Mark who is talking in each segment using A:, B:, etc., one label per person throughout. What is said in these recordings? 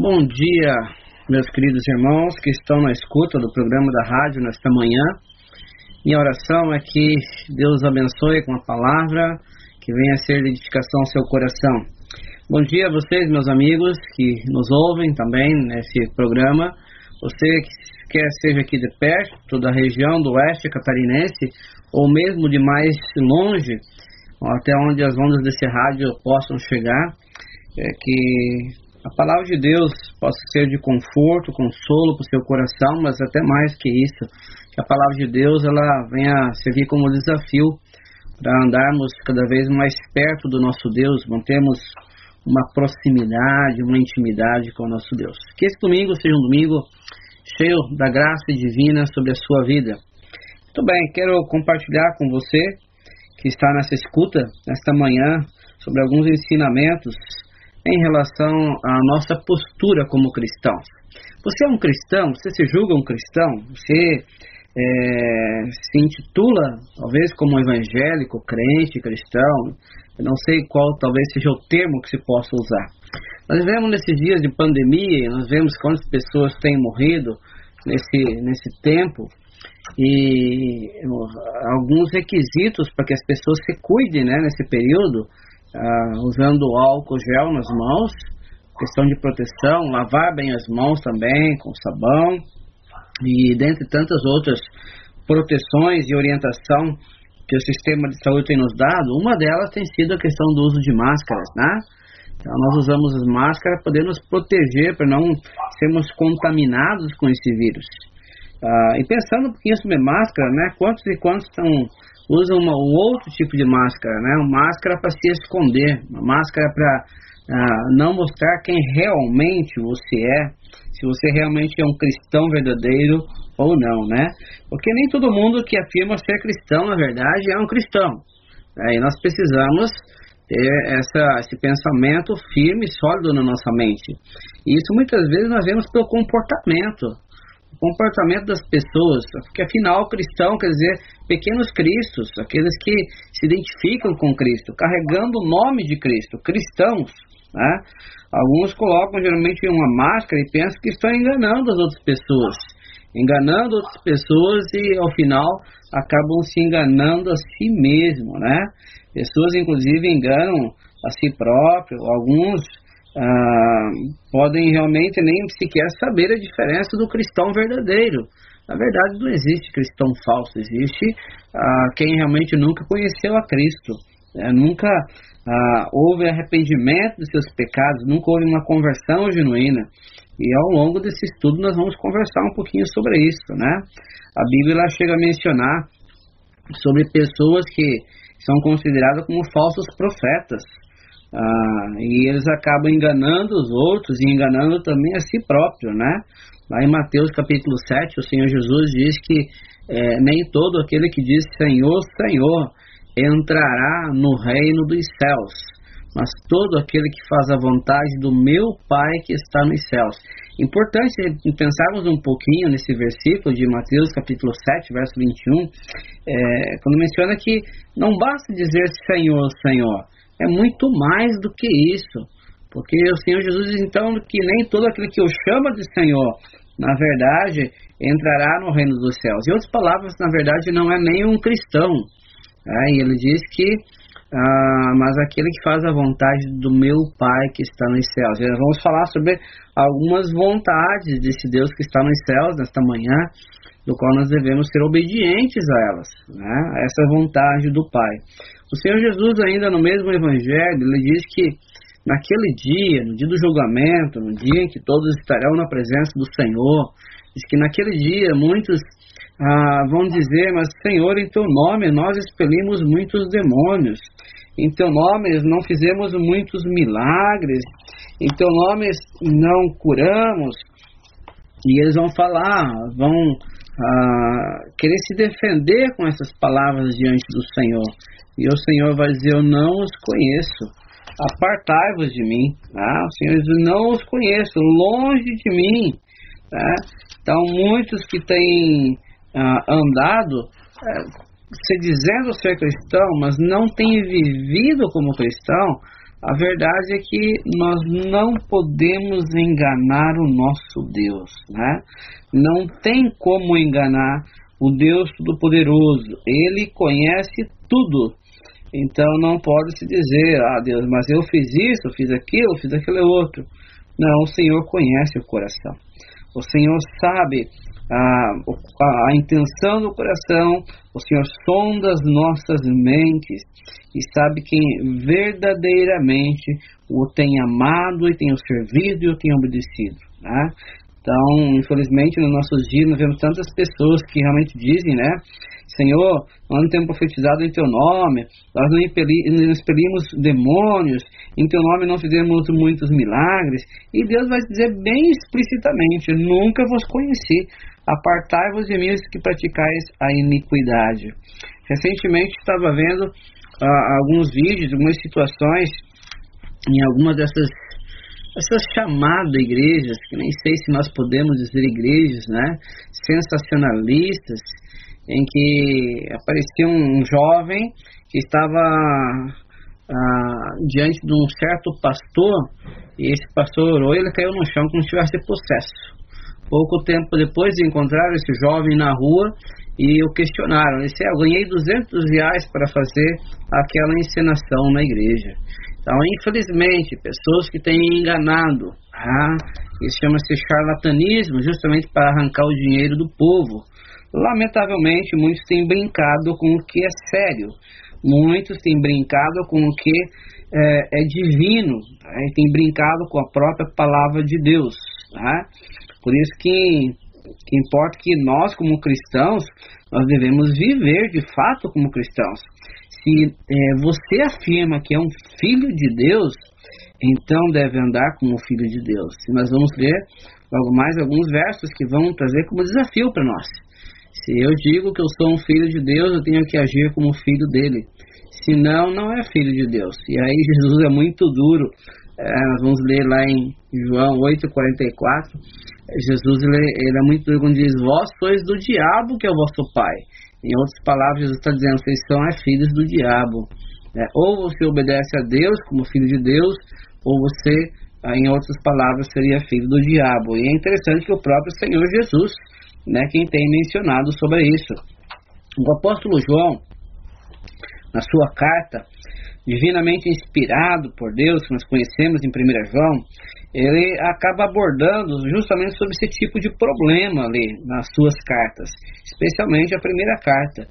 A: Bom dia, meus queridos irmãos que estão na escuta do programa da rádio nesta manhã. Minha oração é que Deus abençoe com a palavra, que venha ser de edificação ao seu coração. Bom dia a vocês, meus amigos, que nos ouvem também nesse programa. Você que quer seja aqui de perto, da região do oeste catarinense, ou mesmo de mais longe, até onde as ondas desse rádio possam chegar, é que a palavra de Deus possa ser de conforto, consolo para o seu coração, mas até mais que isso, que a palavra de Deus ela venha servir como desafio para andarmos cada vez mais perto do nosso Deus, mantermos uma proximidade, uma intimidade com o nosso Deus. Que esse domingo seja um domingo cheio da graça divina sobre a sua vida. Muito bem, quero compartilhar com você que está nessa escuta, nesta manhã, sobre alguns ensinamentos em relação à nossa postura como cristãos. Você é um cristão? Você se julga um cristão? Você é, se intitula, talvez, como evangélico, crente, cristão? Eu não sei qual talvez seja o termo que se possa usar. Nós vemos nesses dias de pandemia, nós vemos quantas pessoas têm morrido nesse, nesse tempo e alguns requisitos para que as pessoas se cuidem né, nesse período ah, usando álcool gel nas mãos, questão de proteção, lavar bem as mãos também com sabão e dentre tantas outras proteções e orientação que o sistema de saúde tem nos dado, uma delas tem sido a questão do uso de máscaras, né? Então nós usamos as máscaras para poder nos proteger, para não sermos contaminados com esse vírus. Ah, e pensando um pouquinho sobre máscara, né? Quantos e quantos estão usa uma, um outro tipo de máscara, né? Uma máscara para se esconder, uma máscara para uh, não mostrar quem realmente você é, se você realmente é um cristão verdadeiro ou não, né? Porque nem todo mundo que afirma ser cristão, na verdade, é um cristão. E nós precisamos ter essa, esse pensamento firme e sólido na nossa mente. E isso muitas vezes nós vemos pelo comportamento comportamento das pessoas, porque afinal cristão quer dizer pequenos cristos, aqueles que se identificam com Cristo, carregando o nome de Cristo, cristãos. Né? Alguns colocam geralmente uma máscara e pensam que estão enganando as outras pessoas, enganando outras pessoas e ao final acabam se enganando a si mesmo, né? Pessoas inclusive enganam a si próprio, alguns ah, podem realmente nem sequer saber a diferença do cristão verdadeiro. Na verdade, não existe cristão falso, existe ah, quem realmente nunca conheceu a Cristo, né? nunca ah, houve arrependimento dos seus pecados, nunca houve uma conversão genuína. E ao longo desse estudo nós vamos conversar um pouquinho sobre isso, né? A Bíblia chega a mencionar sobre pessoas que são consideradas como falsos profetas, ah, e eles acabam enganando os outros e enganando também a si próprio, né? Lá em Mateus capítulo 7, o Senhor Jesus diz que é, nem todo aquele que diz Senhor, Senhor entrará no reino dos céus, mas todo aquele que faz a vontade do meu Pai que está nos céus. Importante pensarmos um pouquinho nesse versículo de Mateus capítulo 7, verso 21, é, quando menciona que não basta dizer Senhor, Senhor, é muito mais do que isso. Porque o Senhor Jesus diz então que nem todo aquele que o chama de Senhor, na verdade, entrará no reino dos céus. Em outras palavras, na verdade, não é nem um cristão. Né? E ele diz que, ah, mas aquele que faz a vontade do meu Pai que está nos céus. Nós vamos falar sobre algumas vontades desse Deus que está nos céus nesta manhã, do qual nós devemos ser obedientes a elas, né? a essa vontade do Pai. O Senhor Jesus, ainda no mesmo Evangelho, ele diz que naquele dia, no dia do julgamento, no dia em que todos estarão na presença do Senhor, diz que naquele dia muitos ah, vão dizer, mas Senhor, em teu nome nós expelimos muitos demônios, em teu nome não fizemos muitos milagres, em teu nome não curamos. E eles vão falar, vão ah, querer se defender com essas palavras diante do Senhor. E o Senhor vai dizer: Eu não os conheço. Apartai-vos de mim. Tá? O Senhor diz: Não os conheço, longe de mim. Tá? Então, muitos que têm ah, andado é, se dizendo ser cristão, mas não têm vivido como cristão, A verdade é que nós não podemos enganar o nosso Deus, né? Não tem como enganar o Deus Todo-Poderoso. Ele conhece tudo. Então não pode se dizer, ah Deus, mas eu fiz isso, fiz aquilo, fiz aquele outro. Não, o Senhor conhece o coração. O Senhor sabe a, a, intenção do coração, o Senhor sonda as nossas mentes e sabe quem verdadeiramente o tem amado e tem servido e o tem obedecido. Né? Então, infelizmente, nos nossos dias nós vemos tantas pessoas que realmente dizem, né? Senhor, nós não temos profetizado em Teu nome, nós não expelimos demônios, em Teu nome não fizemos muitos milagres. E Deus vai dizer bem explicitamente: Nunca vos conheci, apartai-vos de mim que praticais a iniquidade. Recentemente estava vendo uh, alguns vídeos, algumas situações em algumas dessas essas chamadas igrejas, que nem sei se nós podemos dizer igrejas, né, sensacionalistas, em que aparecia um jovem que estava ah, diante de um certo pastor e esse pastor orou e ele caiu no chão como se tivesse possesso. Pouco tempo depois encontraram esse jovem na rua e o questionaram. Disse, eu ganhei 200 reais para fazer aquela encenação na igreja. Então, infelizmente, pessoas que têm enganado, ah, isso chama-se charlatanismo, justamente para arrancar o dinheiro do povo. Lamentavelmente, muitos têm brincado com o que é sério, muitos têm brincado com o que é, é divino, tá? têm brincado com a própria palavra de Deus. Tá? Por isso que, que importa que nós, como cristãos, nós devemos viver de fato como cristãos. Se é, você afirma que é um filho de Deus, então deve andar como filho de Deus. E nós vamos ler logo mais alguns versos que vão trazer como desafio para nós. Se eu digo que eu sou um filho de Deus, eu tenho que agir como filho dele. Senão, não é filho de Deus. E aí Jesus é muito duro. É, nós vamos ler lá em João 8,44. Jesus ele, ele, é muito duro quando diz: Vós sois do diabo que é o vosso pai. Em outras palavras, Jesus está dizendo: Vocês são é, filhos do diabo. É, ou você obedece a Deus como filho de Deus, ou você, em outras palavras, seria filho do diabo. E é interessante que o próprio Senhor Jesus né, quem tem mencionado sobre isso. O apóstolo João, na sua carta, divinamente inspirado por Deus, que nós conhecemos em 1 João, ele acaba abordando justamente sobre esse tipo de problema ali nas suas cartas, especialmente a primeira carta.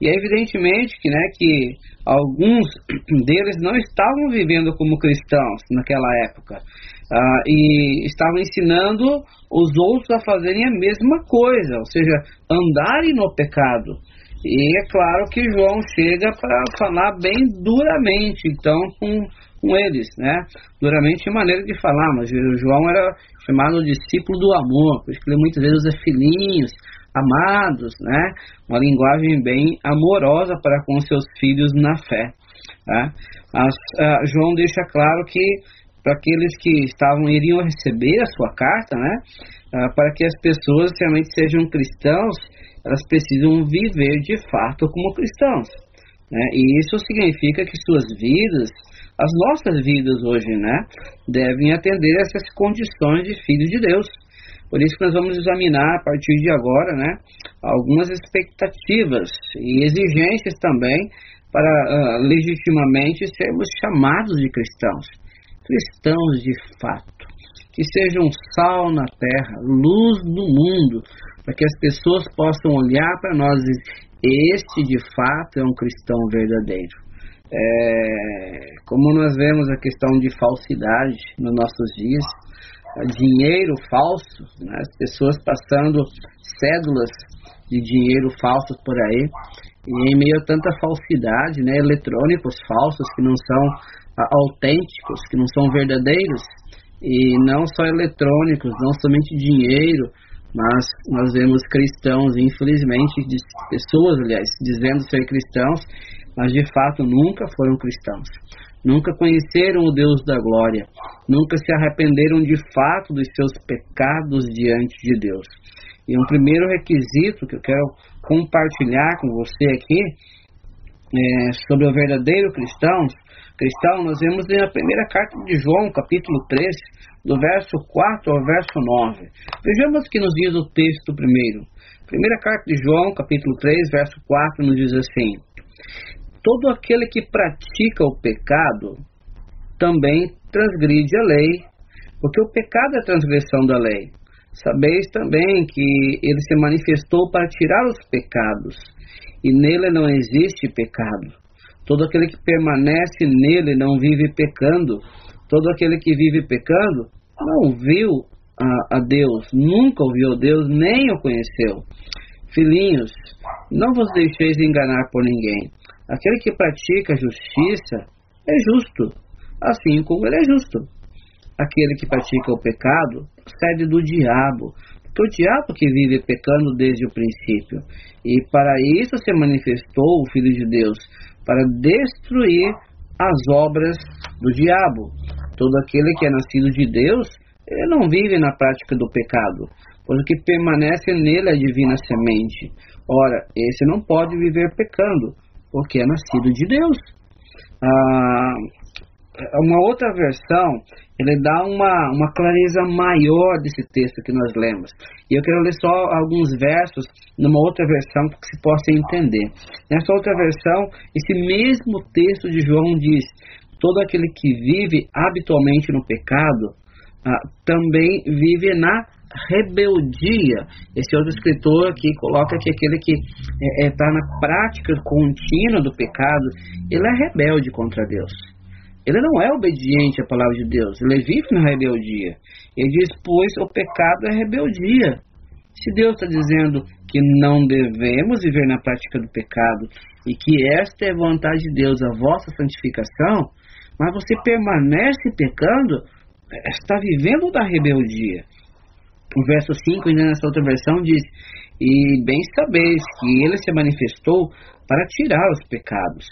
A: E é evidentemente que, né, que alguns deles não estavam vivendo como cristãos naquela época uh, e estavam ensinando os outros a fazerem a mesma coisa, ou seja, andarem no pecado. E é claro que João chega para falar bem duramente, então, com, com eles, né? Duramente em maneira de falar, mas João era chamado discípulo do amor, por isso que ele muitas vezes usa filhinhos, amados, né? Uma linguagem bem amorosa para com seus filhos na fé. Tá? Mas uh, João deixa claro que para aqueles que estavam iriam receber a sua carta, né? Uh, para que as pessoas realmente sejam cristãos, elas precisam viver de fato como cristãos. Né? E isso significa que suas vidas, as nossas vidas hoje, né, devem atender essas condições de filhos de Deus. Por isso que nós vamos examinar a partir de agora, né, algumas expectativas e exigências também para uh, legitimamente sermos chamados de cristãos cristãos de fato, que sejam sal na terra, luz do mundo, para que as pessoas possam olhar para nós e dizer: este de fato é um cristão verdadeiro. É, como nós vemos a questão de falsidade nos nossos dias, dinheiro falso, né, as pessoas passando cédulas de dinheiro falsos por aí, e em meio a tanta falsidade, né, eletrônicos falsos que não são autênticos, que não são verdadeiros, e não só eletrônicos, não somente dinheiro, mas nós vemos cristãos, infelizmente, pessoas, aliás, dizendo ser cristãos, mas de fato nunca foram cristãos. Nunca conheceram o Deus da glória, nunca se arrependeram de fato dos seus pecados diante de Deus. E um primeiro requisito que eu quero compartilhar com você aqui é, sobre o verdadeiro cristão cristão, nós vemos na primeira carta de João, capítulo 3, do verso 4 ao verso 9. Vejamos que nos diz o texto primeiro. Primeira carta de João, capítulo 3, verso 4, nos diz assim: Todo aquele que pratica o pecado também transgride a lei, porque o pecado é a transgressão da lei. Sabeis também que ele se manifestou para tirar os pecados, e nele não existe pecado. Todo aquele que permanece nele não vive pecando. Todo aquele que vive pecando não viu a, a Deus, nunca ouviu Deus, nem o conheceu. Filhinhos, não vos deixeis enganar por ninguém. Aquele que pratica a justiça é justo, assim como ele é justo. Aquele que pratica o pecado procede do diabo, porque o diabo que vive pecando desde o princípio. E para isso se manifestou o Filho de Deus, para destruir as obras do diabo. Todo aquele que é nascido de Deus, ele não vive na prática do pecado, porque permanece nele a divina semente. Ora, esse não pode viver pecando, porque é nascido de Deus. Ah, uma outra versão, ele dá uma, uma clareza maior desse texto que nós lemos. E eu quero ler só alguns versos numa outra versão para que se possa entender. Nessa outra versão, esse mesmo texto de João diz: todo aquele que vive habitualmente no pecado ah, também vive na rebeldia. Esse outro escritor aqui coloca que aquele que está é, é, tá na prática contínua do pecado, ele é rebelde contra Deus. Ele não é obediente à palavra de Deus, ele vive na rebeldia. Ele diz, pois o pecado é rebeldia. Se Deus está dizendo que não devemos viver na prática do pecado e que esta é vontade de Deus, a vossa santificação, mas você permanece pecando, está vivendo da rebeldia. O verso 5, ainda nessa outra versão, diz: E bem sabeis que ele se manifestou para tirar os pecados,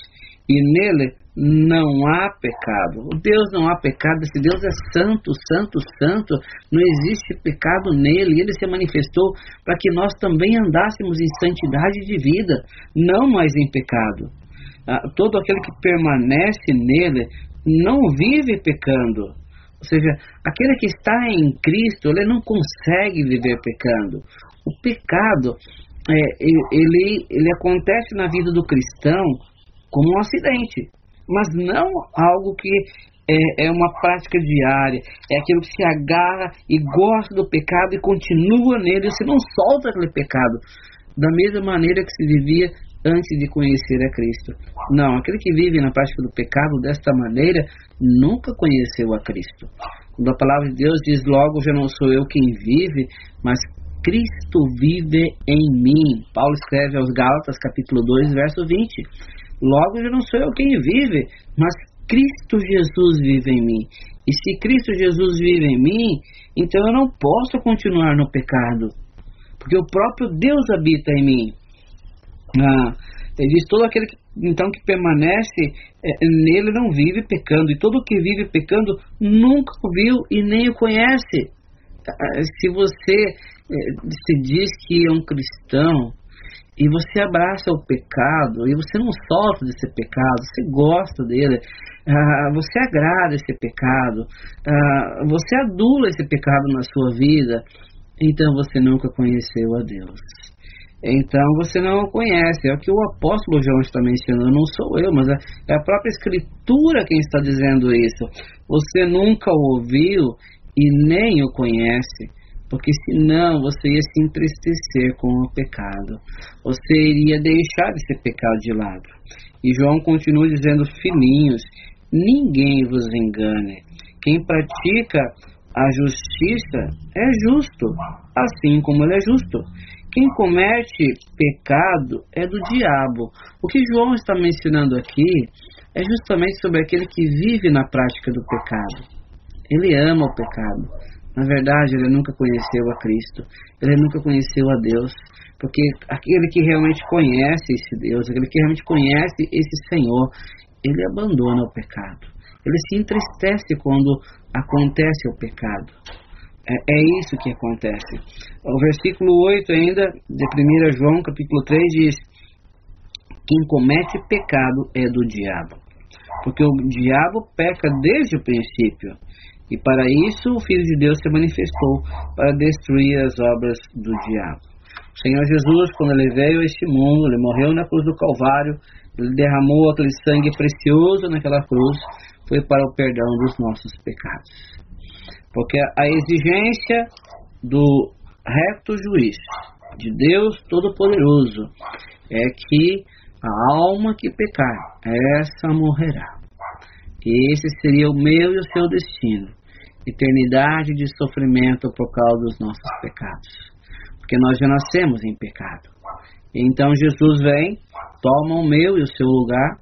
A: e nele não há pecado. Deus não há pecado, esse Deus é santo, santo, santo, não existe pecado nele. Ele se manifestou para que nós também andássemos em santidade de vida, não mais em pecado. Ah, todo aquele que permanece nele não vive pecando. Ou seja, aquele que está em Cristo, ele não consegue viver pecando. O pecado, é, ele, ele acontece na vida do cristão como um acidente mas não algo que é, é, uma prática diária, é aquilo que se agarra e gosta do pecado e continua nele, você não solta aquele pecado, da mesma maneira que se vivia antes de conhecer a Cristo. Não, aquele que vive na prática do pecado desta maneira nunca conheceu a Cristo. Quando a palavra de Deus diz logo, já não sou eu quem vive, mas Cristo vive em mim. Paulo escreve aos Gálatas, capítulo 2, verso 20. Logo, já não sou eu quem vive, mas Cristo Jesus vive em mim. E se Cristo Jesus vive em mim, então eu não posso continuar no pecado, porque o próprio Deus habita em mim. Ah, ele diz: todo aquele que, então que permanece é, nele não vive pecando, e todo que vive pecando nunca o viu e nem o conhece. Ah, se você é, se diz que é um cristão, e você abraça o pecado e você não sofre desse pecado, você gosta dele, uh, você agrada esse pecado, uh, você adula esse pecado na sua vida, então você nunca conheceu a Deus. Então você não o conhece, é o que o apóstolo João está mencionando, não sou eu, mas é, é a própria Escritura quem está dizendo isso. Você nunca o ouviu e nem o conhece porque senão você ia se entristecer com o pecado, você iria deixar esse pecado de lado. E João continua dizendo: Filhinhos, ninguém vos engane. Quem pratica a justiça é justo, assim como ele é justo. Quem comete pecado é do diabo. O que João está mencionando aqui é justamente sobre aquele que vive na prática do pecado. Ele ama o pecado. Na verdade, ele nunca conheceu a Cristo, ele nunca conheceu a Deus, porque aquele que realmente conhece esse Deus, aquele que realmente conhece esse Senhor, ele abandona o pecado. Ele se entristece quando acontece o pecado. É, é isso que acontece. O versículo 8 ainda, de 1 João, capítulo 3, diz: Quem comete pecado é do diabo. porque o diabo peca desde o princípio. E para isso o Filho de Deus se manifestou para destruir as obras do diabo. O Senhor Jesus, quando ele veio a este mundo, ele morreu na cruz do Calvário, ele derramou aquele sangue precioso naquela cruz, foi para o perdão dos nossos pecados. Porque a exigência do reto juiz, de Deus Todo-Poderoso, é que a alma que pecar, essa morrerá. Esse seria o meu e o seu destino. Eternidade de sofrimento por causa dos nossos pecados. Porque nós já nascemos em pecado. Então Jesus vem, toma o meu e o seu lugar.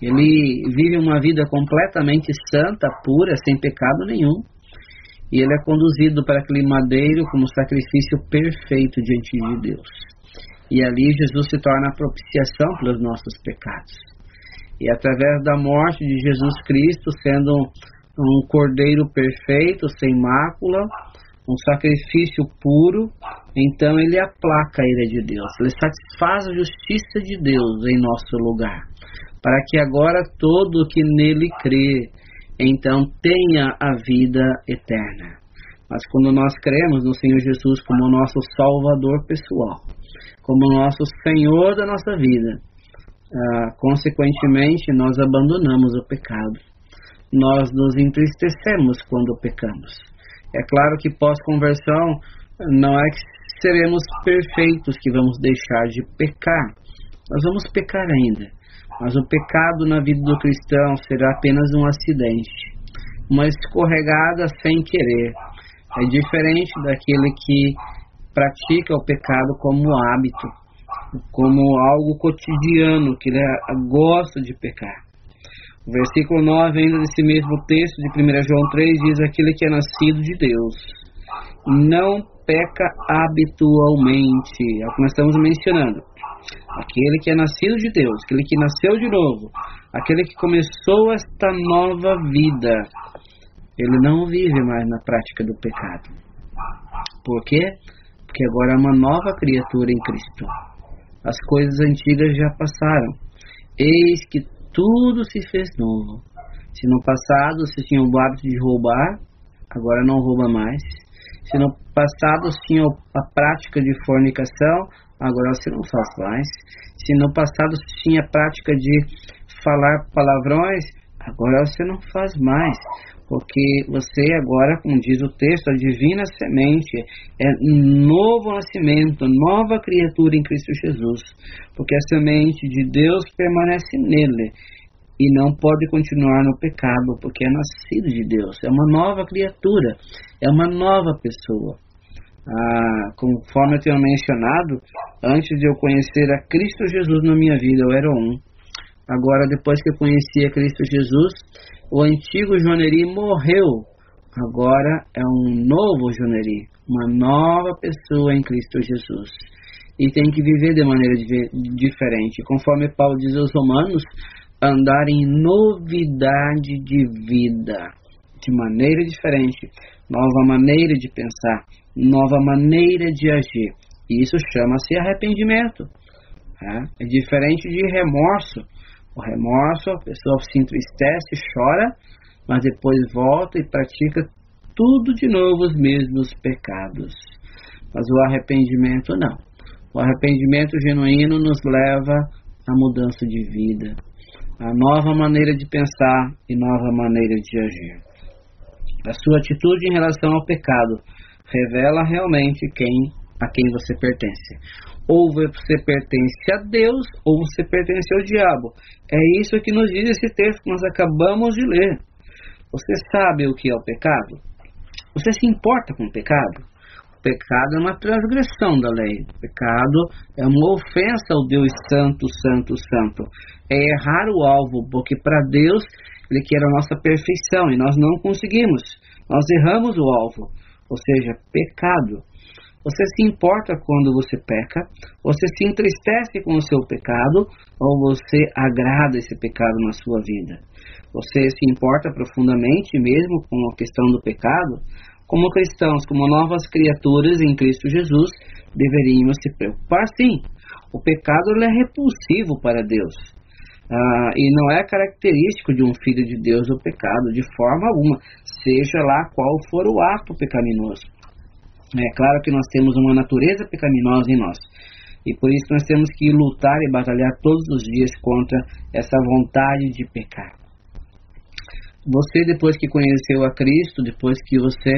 A: Ele vive uma vida completamente santa, pura, sem pecado nenhum. E ele é conduzido para aquele madeiro como sacrifício perfeito diante de Deus. E ali Jesus se torna a propiciação pelos nossos pecados. E através da morte de Jesus Cristo, sendo um cordeiro perfeito, sem mácula, um sacrifício puro, então ele aplaca a ira de Deus, ele satisfaz a justiça de Deus em nosso lugar, para que agora todo que nele crê, então tenha a vida eterna. Mas quando nós cremos no Senhor Jesus como nosso Salvador pessoal, como nosso Senhor da nossa vida. Ah, consequentemente, nós abandonamos o pecado. Nós nos entristecemos quando pecamos. É claro que pós-conversão não é que seremos perfeitos que vamos deixar de pecar. Nós vamos pecar ainda. Mas o pecado na vida do cristão será apenas um acidente, uma escorregada sem querer. É diferente daquele que pratica o pecado como hábito, como algo cotidiano, que ele gosta de pecar. O versículo 9, ainda desse mesmo texto de 1 João 3, diz: Aquele que é nascido de Deus não peca habitualmente. É o que nós estamos mencionando. Aquele que é nascido de Deus, aquele que nasceu de novo, aquele que começou esta nova vida, ele não vive mais na prática do pecado. Por quê? porque agora é uma nova criatura em Cristo. As coisas antigas já passaram. Eis que tudo se fez novo. Se no passado você tinha o hábito de roubar, agora não rouba mais. Se no passado você tinha a prática de fornicação, agora você não faz mais. Se no passado você tinha a prática de falar palavrões, agora você não faz mais porque você agora, como diz o texto, a divina semente é um novo nascimento, nova criatura em Cristo Jesus, porque a semente de Deus permanece nele e não pode continuar no pecado, porque é nascido de Deus, é uma nova criatura, é uma nova pessoa. Ah, conforme eu tenho mencionado, antes de eu conhecer a Cristo Jesus na minha vida, eu era um. Agora, depois que eu conheci a Cristo Jesus, o antigo Joneri morreu. Agora é um novo Joneri, uma nova pessoa em Cristo Jesus. E tem que viver de maneira diferente. Conforme Paulo diz aos Romanos, andar em novidade de vida, de maneira diferente, nova maneira de pensar, nova maneira de agir. E isso chama-se arrependimento. É, é diferente de remorso. O remorso, a pessoa se entristece, chora, mas depois volta e pratica tudo de novo os mesmos pecados. Mas o arrependimento não. O arrependimento genuíno nos leva à mudança de vida, à nova maneira de pensar e nova maneira de agir. A sua atitude em relação ao pecado revela realmente quem a quem você pertence. Ou você pertence a Deus, ou você pertence ao diabo. É isso que nos diz esse texto que nós acabamos de ler. Você sabe o que é o pecado? Você se importa com o pecado? O pecado é uma transgressão da lei. O pecado é uma ofensa ao Deus Santo, Santo, Santo. É errar o alvo, porque para Deus Ele quer a nossa perfeição e nós não conseguimos. Nós erramos o alvo, ou seja, pecado. Você se importa quando você peca? Você se entristece com o seu pecado? Ou você agrada esse pecado na sua vida? Você se importa profundamente mesmo com a questão do pecado? Como cristãos, como novas criaturas em Cristo Jesus, deveríamos se preocupar sim. O pecado é repulsivo para Deus. Ah, e não é característico de um filho de Deus o pecado, de forma alguma, seja lá qual for o ato pecaminoso. É claro que nós temos uma natureza pecaminosa em nós. E por isso nós temos que lutar e batalhar todos os dias contra essa vontade de pecar. Você, depois que conheceu a Cristo, depois que você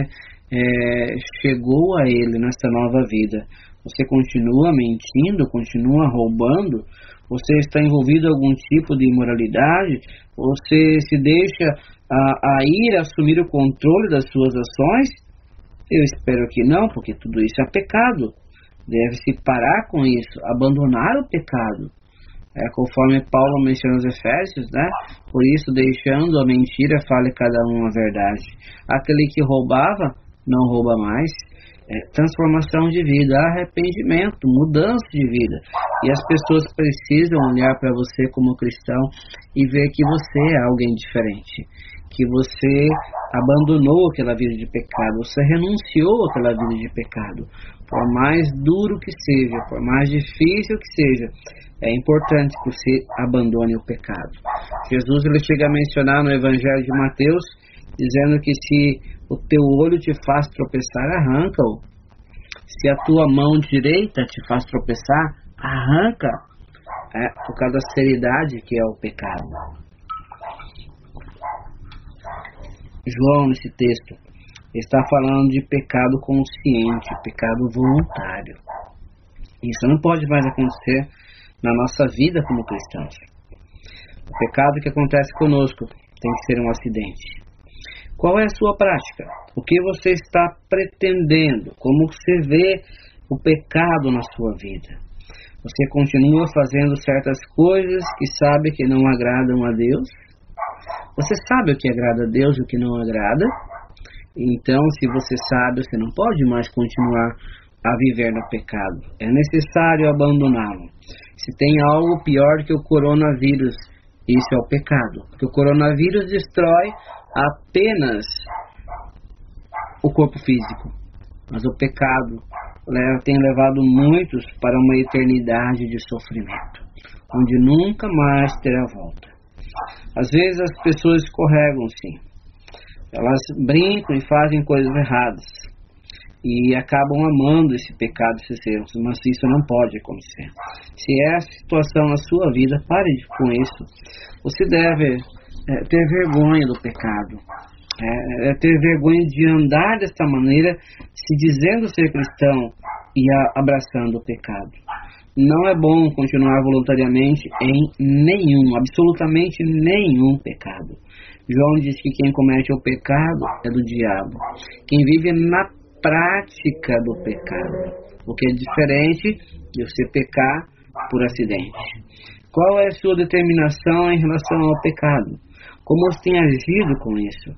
A: é, chegou a Ele nesta nova vida, você continua mentindo, continua roubando, você está envolvido em algum tipo de imoralidade, você se deixa a, a ir assumir o controle das suas ações? Eu espero que não, porque tudo isso é pecado. Deve-se parar com isso, abandonar o pecado. É, conforme Paulo menciona nos Efésios, né? Por isso, deixando a mentira, fale cada um a verdade. Aquele que roubava, não rouba mais. É, transformação de vida, arrependimento, mudança de vida. E as pessoas precisam olhar para você como cristão e ver que você é alguém diferente. Que você abandonou aquela vida de pecado, você renunciou àquela vida de pecado. Por mais duro que seja, por mais difícil que seja, é importante que você abandone o pecado. Jesus ele chega a mencionar no Evangelho de Mateus, dizendo que se o teu olho te faz tropeçar, arranca-o. Se a tua mão direita te faz tropeçar, arranca. É, por causa da seriedade que é o pecado. João, nesse texto, está falando de pecado consciente, pecado voluntário. Isso não pode mais acontecer na nossa vida como cristãos. O pecado que acontece conosco tem que ser um acidente. Qual é a sua prática? O que você está pretendendo? Como você vê o pecado na sua vida? Você continua fazendo certas coisas que sabe que não agradam a Deus? Você sabe o que agrada a Deus e o que não agrada? Então, se você sabe, você não pode mais continuar a viver no pecado. É necessário abandoná-lo. Se tem algo pior que o coronavírus, isso é o pecado. Porque o coronavírus destrói apenas o corpo físico. Mas o pecado tem levado muitos para uma eternidade de sofrimento, onde nunca mais terá volta. Às vezes as pessoas escorregam, sim, elas brincam e fazem coisas erradas e acabam amando esse pecado, esses erros, mas isso não pode acontecer. Se é a situação na sua vida, pare com isso. Você deve é, ter vergonha do pecado, é, é ter vergonha de andar desta maneira, se dizendo ser cristão e a, abraçando o pecado. Não é bom continuar voluntariamente em nenhum, absolutamente nenhum pecado. João diz que quem comete o pecado é do diabo. Quem vive na prática do pecado, o que é diferente de você pecar por acidente. Qual é a sua determinação em relação ao pecado? Como você tem agido com isso?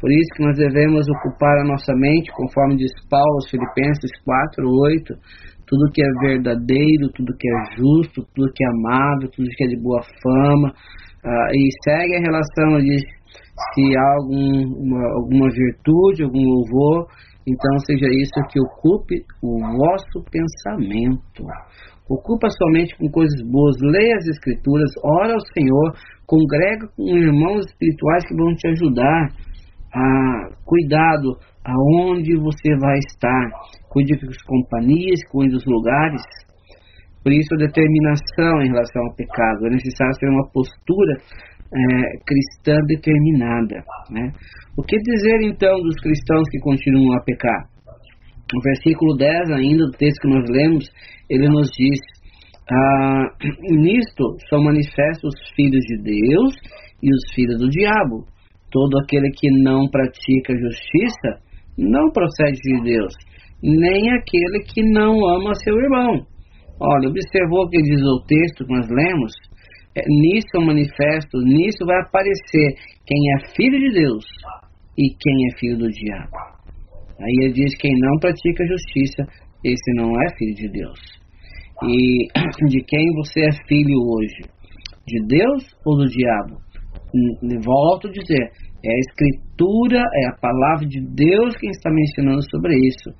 A: Por isso que nós devemos ocupar a nossa mente, conforme diz Paulo Filipenses 4, 8, tudo que é verdadeiro, tudo que é justo, tudo que é amável, tudo que é de boa fama, uh, e segue a relação, diz, se há algum, uma, alguma virtude, algum louvor, então seja isso que ocupe o vosso pensamento. Ocupa somente com coisas boas, leia as escrituras, ora ao Senhor, congrega com irmãos espirituais que vão te ajudar. A cuidado aonde você vai estar, cuide das companhias, cuide dos lugares. Por isso a determinação em relação ao pecado. É necessário ter uma postura é, cristã determinada. Né? O que dizer então dos cristãos que continuam a pecar? No versículo 10 ainda do texto que nós lemos, ele nos diz: ah, Nisto são manifestos os filhos de Deus e os filhos do diabo. Todo aquele que não pratica justiça não procede de Deus, nem aquele que não ama seu irmão. Olha, observou o que diz o texto que nós lemos? É, nisso é manifesto, nisso vai aparecer quem é filho de Deus e quem é filho do diabo. Aí ele diz: quem não pratica justiça, esse não é filho de Deus. E de quem você é filho hoje? De Deus ou do diabo? Volto a dizer: é a Escritura, é a palavra de Deus quem está mencionando sobre isso.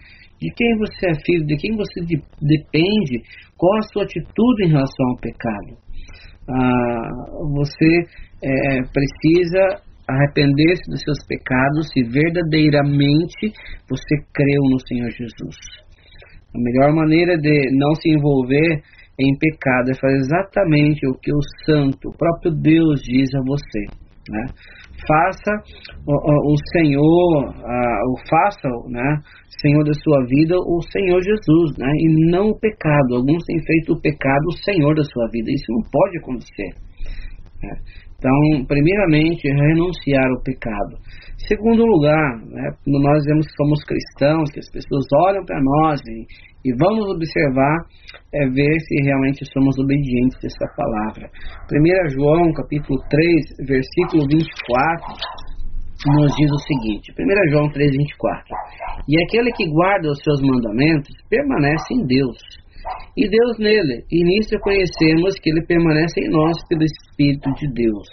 A: De quem você é filho, de quem você de, depende, qual a sua atitude em relação ao pecado. ah, você é, precisa arrepender-se dos seus pecados se verdadeiramente você creu no Senhor Jesus. A melhor maneira de não se envolver em pecado é fazer exatamente o que o Santo, o próprio Deus diz a você. Né? Faça o, o Senhor, o faça, né? Senhor da sua vida, o Senhor Jesus, né? E não o pecado. Alguns têm feito o pecado o Senhor da sua vida. Isso não pode acontecer. Né? Então, primeiramente, renunciar ao pecado. Segundo lugar, né, nós vemos que somos cristãos, que as pessoas olham para nós e, e, vamos observar, é, ver se realmente somos obedientes a essa palavra. 1 João, capítulo 3, versículo 24, nos diz o seguinte, 1 João 3, 24, E aquele que guarda os seus mandamentos permanece em Deus e Deus nele. E nisso conhecemos que ele permanece em nós pelo Espírito de Deus.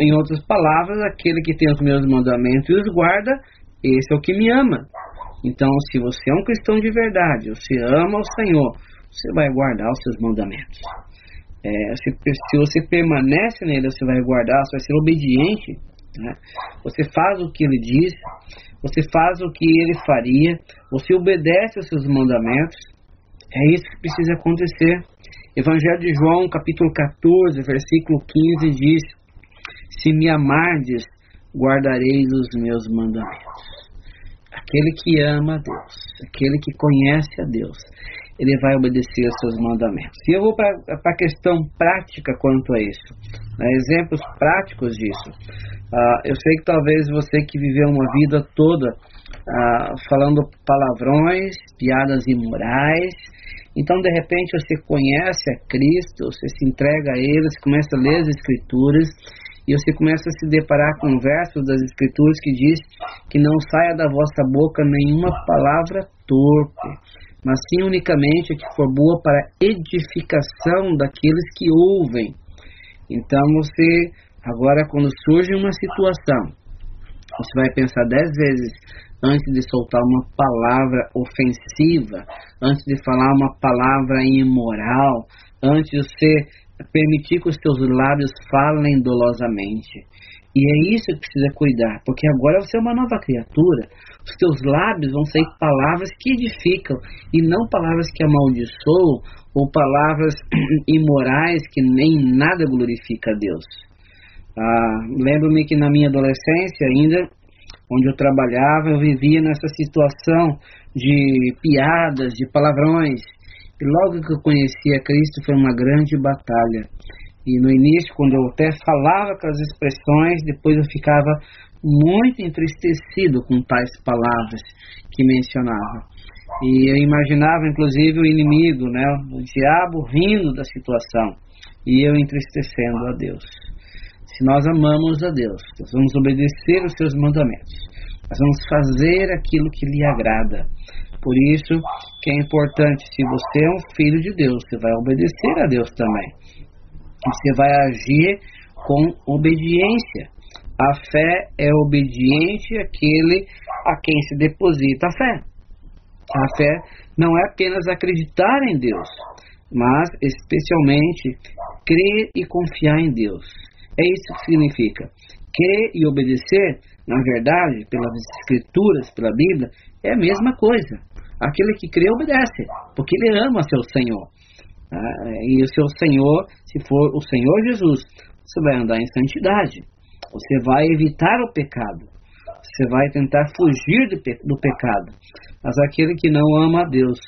A: Em outras palavras, aquele que tem os meus mandamentos e os guarda, esse é o que me ama. Então, se você é um cristão de verdade, você ama o Senhor, você vai guardar os seus mandamentos. É, se, se, você permanece nele, você vai guardar, você vai ser obediente. Né? Você faz o que ele diz, você faz o que ele faria, você obedece aos seus mandamentos, é isso que precisa acontecer. Evangelho de João, capítulo 14, versículo 15 diz: Se me amardes, guardareis os meus mandamentos. Aquele que ama a Deus, aquele que conhece a Deus, ele vai obedecer aos seus mandamentos. E eu vou para a questão prática quanto a isso. Né? Exemplos práticos disso. Uh, eu sei que talvez você que viveu uma vida toda uh, falando palavrões, piadas imorais, então, de repente, você conhece a Cristo, você se entrega a Ele, você começa a ler as Escrituras e você começa a se deparar com versos das Escrituras que diz que não saia da vossa boca nenhuma palavra torpe, mas sim unicamente a que for boa para edificação daqueles que ouvem. Então, você, agora, quando surge uma situação, você vai pensar dez vezes antes de soltar uma palavra ofensiva, antes de falar uma palavra imoral, antes de você permitir que os teus lábios falem dolosamente. E é isso que precisa cuidar, porque agora você é uma nova criatura. Os teus lábios vão sair palavras que edificam e não palavras que amaldiçoam ou palavras imorais que nem nada glorifica a Deus. Ah, Lembro-me que na minha adolescência ainda onde eu trabalhava, eu vivia nessa situação de piadas, de palavrões. E logo que eu conheci a Cristo foi uma grande batalha. E no início, quando eu até falava aquelas expressões, depois eu ficava muito entristecido com tais palavras que mencionava. E eu imaginava, inclusive, o inimigo, né, o diabo rindo da situação e eu entristecendo a Deus. Se nós amamos a Deus, nós vamos obedecer os seus mandamentos. Nós vamos fazer aquilo que lhe agrada. Por isso que é importante, se você é um filho de Deus, você vai obedecer a Deus também. Você vai agir com obediência. A fé é obediente àquele a quem se deposita a fé. A fé não é apenas acreditar em Deus, mas especialmente crer e confiar em Deus. É isso que significa. Crer e obedecer, na verdade, pelas Escrituras, pela Bíblia, é a mesma coisa. Aquele que crê obedece, porque ele ama seu Senhor. Ah, e o seu Senhor, se for o Senhor Jesus, você vai andar em santidade. Você vai evitar o pecado. Você vai tentar fugir do, pe do pecado. Mas aquele que não ama a Deus,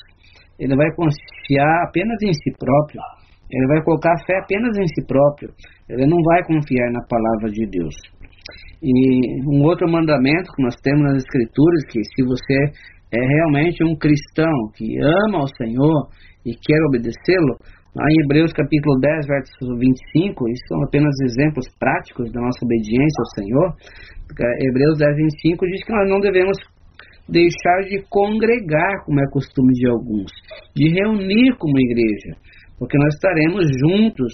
A: ele vai confiar apenas em si próprio ele vai colocar a fé apenas em si próprio. Ele não vai confiar na palavra de Deus. E um outro mandamento que nós temos nas Escrituras, que se você é realmente um cristão que ama o Senhor e quer obedecê-lo, lá em Hebreus capítulo 10, verso 25, isso são apenas exemplos práticos da nossa obediência ao Senhor. Hebreus 10, 25 diz que nós não devemos deixar de congregar, como é costume de alguns, de reunir como igreja, porque nós estaremos juntos,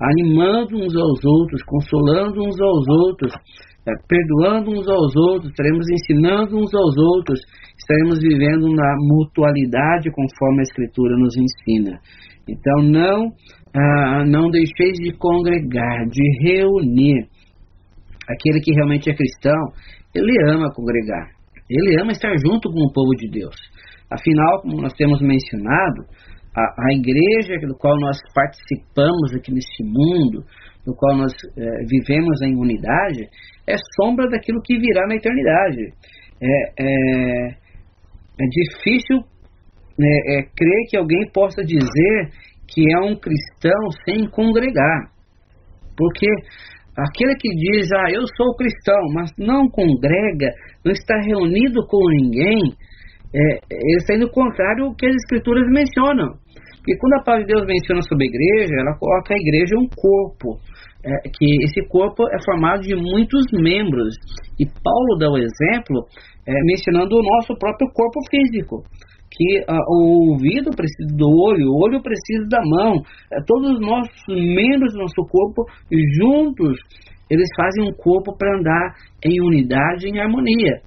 A: animando uns aos outros, consolando uns aos outros, é, perdoando uns aos outros, estaremos ensinando uns aos outros, estaremos vivendo na mutualidade conforme a Escritura nos ensina. Então, não ah, não deixeis de congregar, de reunir. Aquele que realmente é cristão, ele ama congregar, ele ama estar junto com o povo de Deus. Afinal, como nós temos mencionado, a, a igreja do qual nós participamos aqui neste mundo, no qual nós é, vivemos em unidade, é sombra daquilo que virá na eternidade. É, é, é difícil né, é, crer que alguém possa dizer que é um cristão sem congregar. Porque aquele que diz, ah, eu sou cristão, mas não congrega, não está reunido com ninguém, é, ele está indo contrário ao que as escrituras mencionam. Porque quando a palavra de Deus menciona sobre a igreja, ela coloca a igreja um corpo, é, que esse corpo é formado de muitos membros. E Paulo dá o exemplo é, mencionando o nosso próprio corpo físico que ah, o ouvido precisa do olho, o olho precisa da mão. É, todos os nossos membros do nosso corpo juntos, eles fazem um corpo para andar em unidade, em harmonia.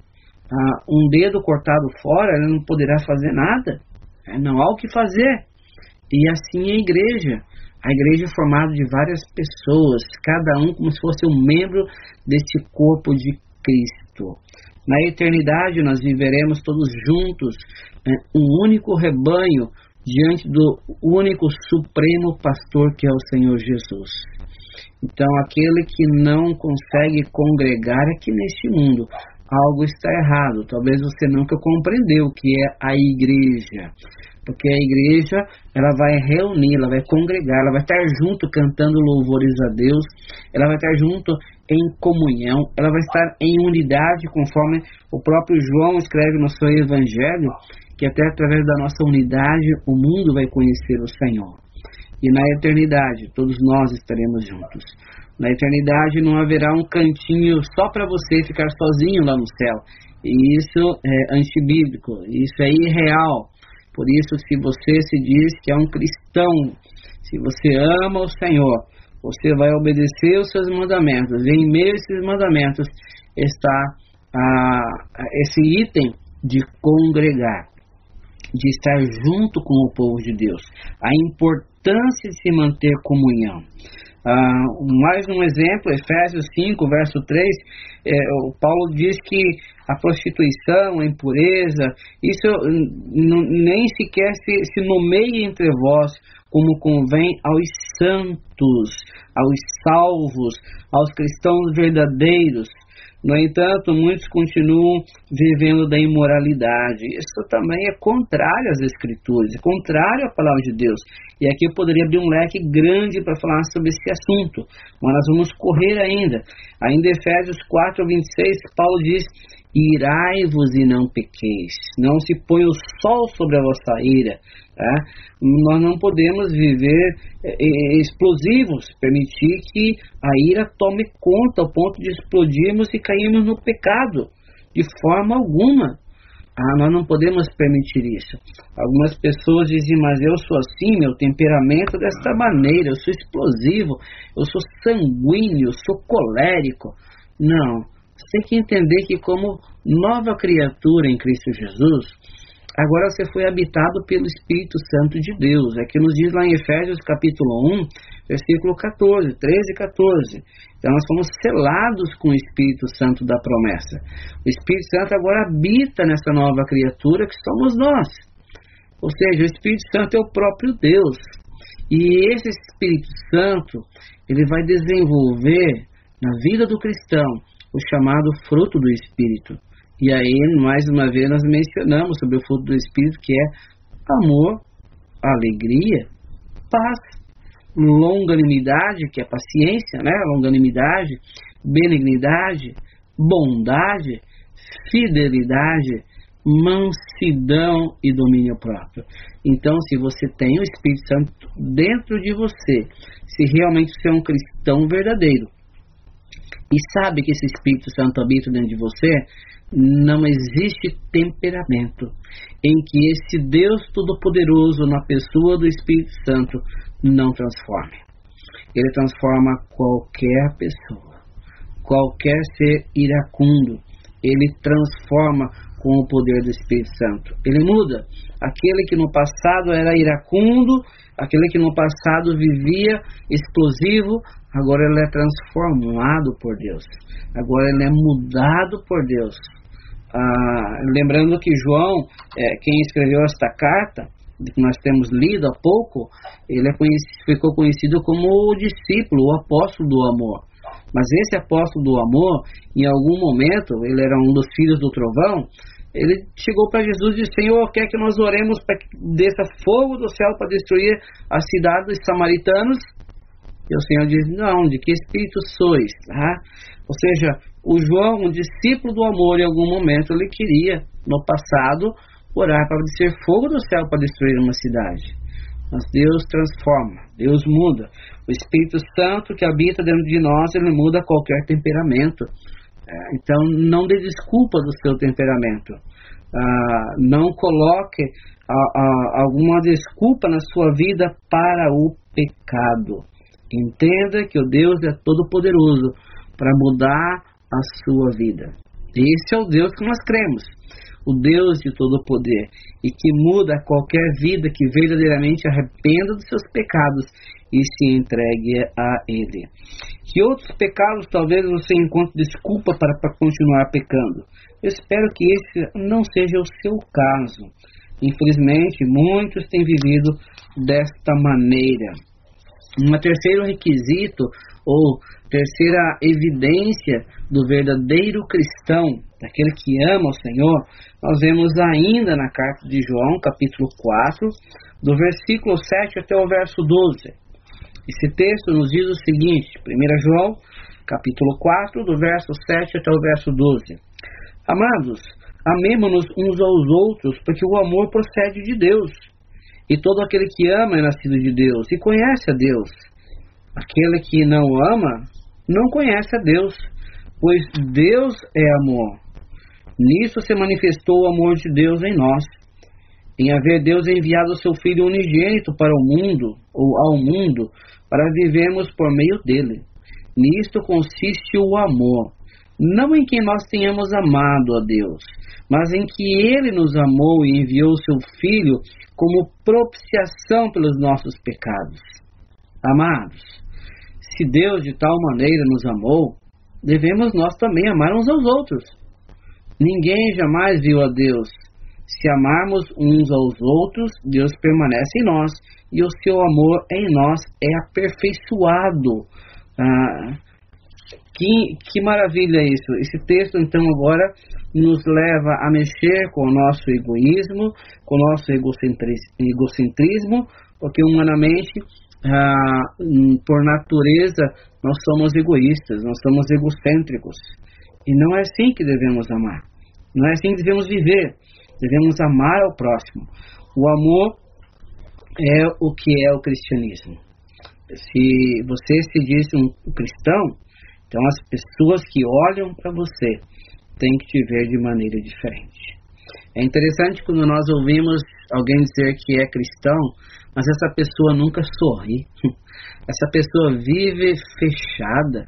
A: Ah, um dedo cortado fora, não poderá fazer nada. É, não há o que fazer. E assim é a igreja. A igreja é formada de várias pessoas, cada um como se fosse um membro deste corpo de Cristo. Na eternidade nós viveremos todos juntos, né, um único rebanho diante do único supremo pastor que é o Senhor Jesus. Então, aquele que não consegue congregar aqui neste mundo, algo está errado. Talvez você nunca compreendeu o que é a igreja. Porque a igreja, ela vai reunir, ela vai congregar, ela vai estar junto cantando louvores a Deus, ela vai estar junto em comunhão, ela vai estar em unidade, conforme o próprio João escreve no seu evangelho, que até através da nossa unidade o mundo vai conhecer o Senhor. E na eternidade, todos nós estaremos juntos. Na eternidade não haverá um cantinho só para você ficar sozinho lá no céu. E isso é antibíblico, isso é irreal. Por isso, se você se diz que é um cristão, se você ama o Senhor, você vai obedecer os seus mandamentos. E em meio a esses mandamentos está esse item de congregar, de estar junto com o povo de Deus. A importância de se manter comunhão. Ah, mais um exemplo, Efésios 5, verso 3, é, o Paulo diz que a prostituição, a impureza, isso nem sequer se, se nomeia entre vós, como convém aos santos, aos salvos, aos cristãos verdadeiros. No entanto, muitos continuam vivendo da imoralidade. Isso também é contrário às Escrituras, é contrário à palavra de Deus. E aqui eu poderia abrir um leque grande para falar sobre esse assunto, mas nós vamos correr ainda. Ainda em Efésios 4, 26, Paulo diz: Irai-vos e não pequeis, não se põe o sol sobre a vossa ira. Tá? Nós não podemos viver é, é, explosivos, permitir que a ira tome conta ao ponto de explodirmos e cairmos no pecado, de forma alguma. Ah, nós não podemos permitir isso. Algumas pessoas dizem, mas eu sou assim, meu temperamento é desta maneira, eu sou explosivo, eu sou sanguíneo, eu sou colérico. Não, você tem que entender que, como nova criatura em Cristo Jesus, agora você foi habitado pelo Espírito Santo de Deus. É que nos diz lá em Efésios capítulo 1, versículo 14, 13 e 14. Então nós fomos selados com o Espírito Santo da promessa. O Espírito Santo agora habita nessa nova criatura que somos nós. Ou seja, o Espírito Santo é o próprio Deus. E esse Espírito Santo, ele vai desenvolver na vida do cristão o chamado fruto do Espírito. E aí, mais uma vez, nós mencionamos sobre o fruto do Espírito, que é amor, alegria, paz, longanimidade, que é paciência, né? Longanimidade, benignidade, bondade, fidelidade, mansidão e domínio próprio. Então, se você tem o Espírito Santo dentro de você, se realmente você é um cristão verdadeiro, e sabe que esse Espírito Santo habita dentro de você, não existe temperamento em que esse Deus Todo-Poderoso, na pessoa do Espírito Santo, não transforme. Ele transforma qualquer pessoa, qualquer ser iracundo. Ele transforma com o poder do Espírito Santo. Ele muda. Aquele que no passado era iracundo, aquele que no passado vivia explosivo, agora ele é transformado por Deus. Agora ele é mudado por Deus. Ah, lembrando que João, é, quem escreveu esta carta, que nós temos lido há pouco, ele é conhecido, ficou conhecido como o discípulo, o apóstolo do amor. Mas esse apóstolo do amor, em algum momento, ele era um dos filhos do trovão, ele chegou para Jesus e disse: Senhor, quer que nós oremos para que desça fogo do céu para destruir a cidade dos samaritanos? E o Senhor diz: Não, de que espírito sois? Tá? Ou seja, o João, um discípulo do amor, em algum momento ele queria, no passado, orar para descer fogo do céu para destruir uma cidade. Mas Deus transforma, Deus muda. O Espírito Santo que habita dentro de nós, ele muda qualquer temperamento. É, então, não dê desculpa do seu temperamento. Ah, não coloque alguma desculpa na sua vida para o pecado. Entenda que o Deus é todo-poderoso para mudar a sua vida. Esse é o Deus que nós cremos, o Deus de todo poder e que muda qualquer vida que verdadeiramente arrependa dos seus pecados e se entregue a Ele. Que outros pecados talvez você encontre desculpa para, para continuar pecando. Eu espero que esse não seja o seu caso. Infelizmente, muitos têm vivido desta maneira. Um terceiro requisito ou terceira evidência do verdadeiro cristão, daquele que ama o Senhor, nós vemos ainda na carta de João, capítulo 4, do versículo 7 até o verso 12. Esse texto nos diz o seguinte, 1 João, capítulo 4, do verso 7 até o verso 12. Amados, amemo-nos uns aos outros, porque o amor procede de Deus. E todo aquele que ama é nascido de Deus e conhece a Deus. Aquele que não ama não conhece a Deus, pois Deus é amor. Nisso se manifestou o amor de Deus em nós. Em haver Deus enviado o seu Filho unigênito para o mundo, ou ao mundo, para vivermos por meio dele. Nisto consiste o amor. Não em que nós tenhamos amado a Deus, mas em que Ele nos amou e enviou o seu Filho como propiciação pelos nossos pecados. Amados, se Deus de tal maneira nos amou, devemos nós também amar uns aos outros. Ninguém jamais viu a Deus. Se amarmos uns aos outros, Deus permanece em nós e o seu amor em nós é aperfeiçoado. Ah, que, que maravilha isso! Esse texto, então, agora nos leva a mexer com o nosso egoísmo, com o nosso egocentrismo, porque humanamente, ah, por natureza, nós somos egoístas, nós somos egocêntricos. E não é assim que devemos amar. Não é assim que devemos viver. Devemos amar ao próximo. O amor é o que é o cristianismo. Se você se diz um cristão, então as pessoas que olham para você têm que te ver de maneira diferente. É interessante quando nós ouvimos alguém dizer que é cristão, mas essa pessoa nunca sorri. Essa pessoa vive fechada.